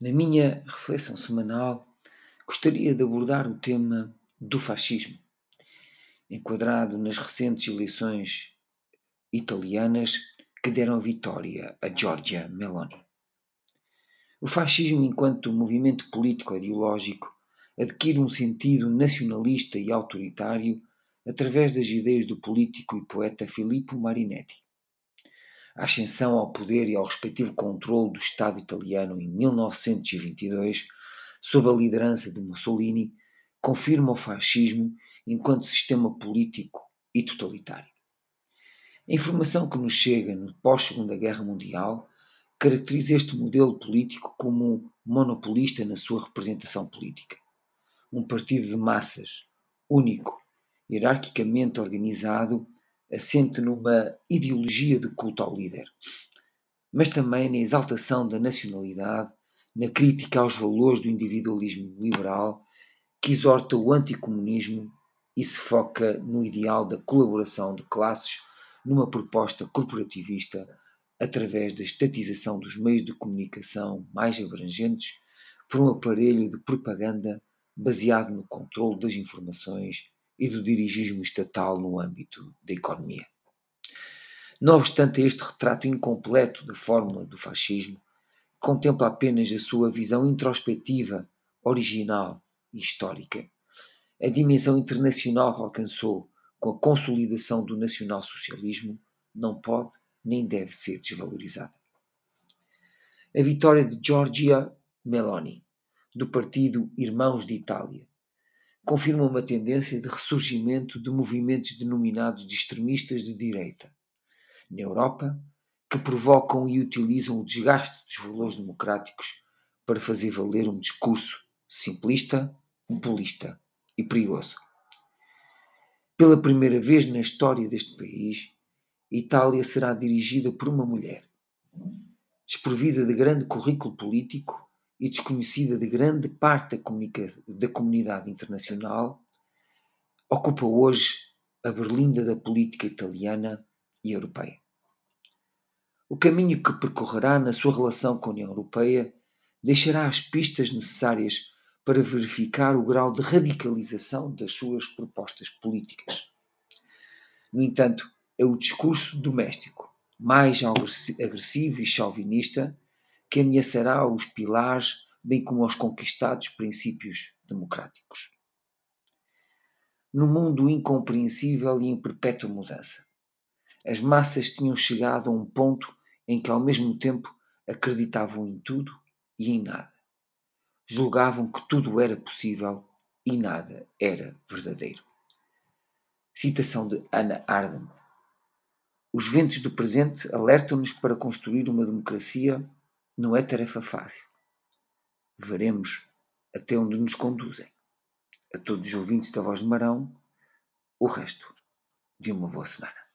Na minha reflexão semanal, gostaria de abordar o tema do fascismo, enquadrado nas recentes eleições italianas que deram vitória a Giorgia Meloni. O fascismo, enquanto movimento político-ideológico, adquire um sentido nacionalista e autoritário através das ideias do político e poeta Filippo Marinetti a ascensão ao poder e ao respectivo controle do Estado italiano em 1922, sob a liderança de Mussolini, confirma o fascismo enquanto sistema político e totalitário. A informação que nos chega no pós-Segunda Guerra Mundial caracteriza este modelo político como monopolista na sua representação política. Um partido de massas, único, hierarquicamente organizado assente numa ideologia de culto ao líder, mas também na exaltação da nacionalidade, na crítica aos valores do individualismo liberal, que exorta o anticomunismo e se foca no ideal da colaboração de classes numa proposta corporativista através da estatização dos meios de comunicação mais abrangentes por um aparelho de propaganda baseado no controle das informações e do dirigismo estatal no âmbito da economia. Não obstante este retrato incompleto da fórmula do fascismo, contempla apenas a sua visão introspectiva, original e histórica, a dimensão internacional que alcançou com a consolidação do nacionalsocialismo não pode nem deve ser desvalorizada. A vitória de Giorgia Meloni, do partido Irmãos de Itália, confirma uma tendência de ressurgimento de movimentos denominados de extremistas de direita na Europa que provocam e utilizam o desgaste dos valores democráticos para fazer valer um discurso simplista, populista e perigoso. Pela primeira vez na história deste país, Itália será dirigida por uma mulher, desprovida de grande currículo político e desconhecida de grande parte da, da comunidade internacional, ocupa hoje a berlinda da política italiana e europeia. O caminho que percorrerá na sua relação com a União Europeia deixará as pistas necessárias para verificar o grau de radicalização das suas propostas políticas. No entanto, é o discurso doméstico, mais agressivo e chauvinista, que ameaçará os pilares, bem como os conquistados princípios democráticos. No mundo incompreensível e em perpétua mudança, as massas tinham chegado a um ponto em que, ao mesmo tempo, acreditavam em tudo e em nada. Julgavam que tudo era possível e nada era verdadeiro. Citação de Anna Arendt. Os ventos do presente alertam-nos para construir uma democracia não é tarefa fácil. Veremos até onde nos conduzem. A todos os ouvintes da Voz de Marão, o resto de uma boa semana.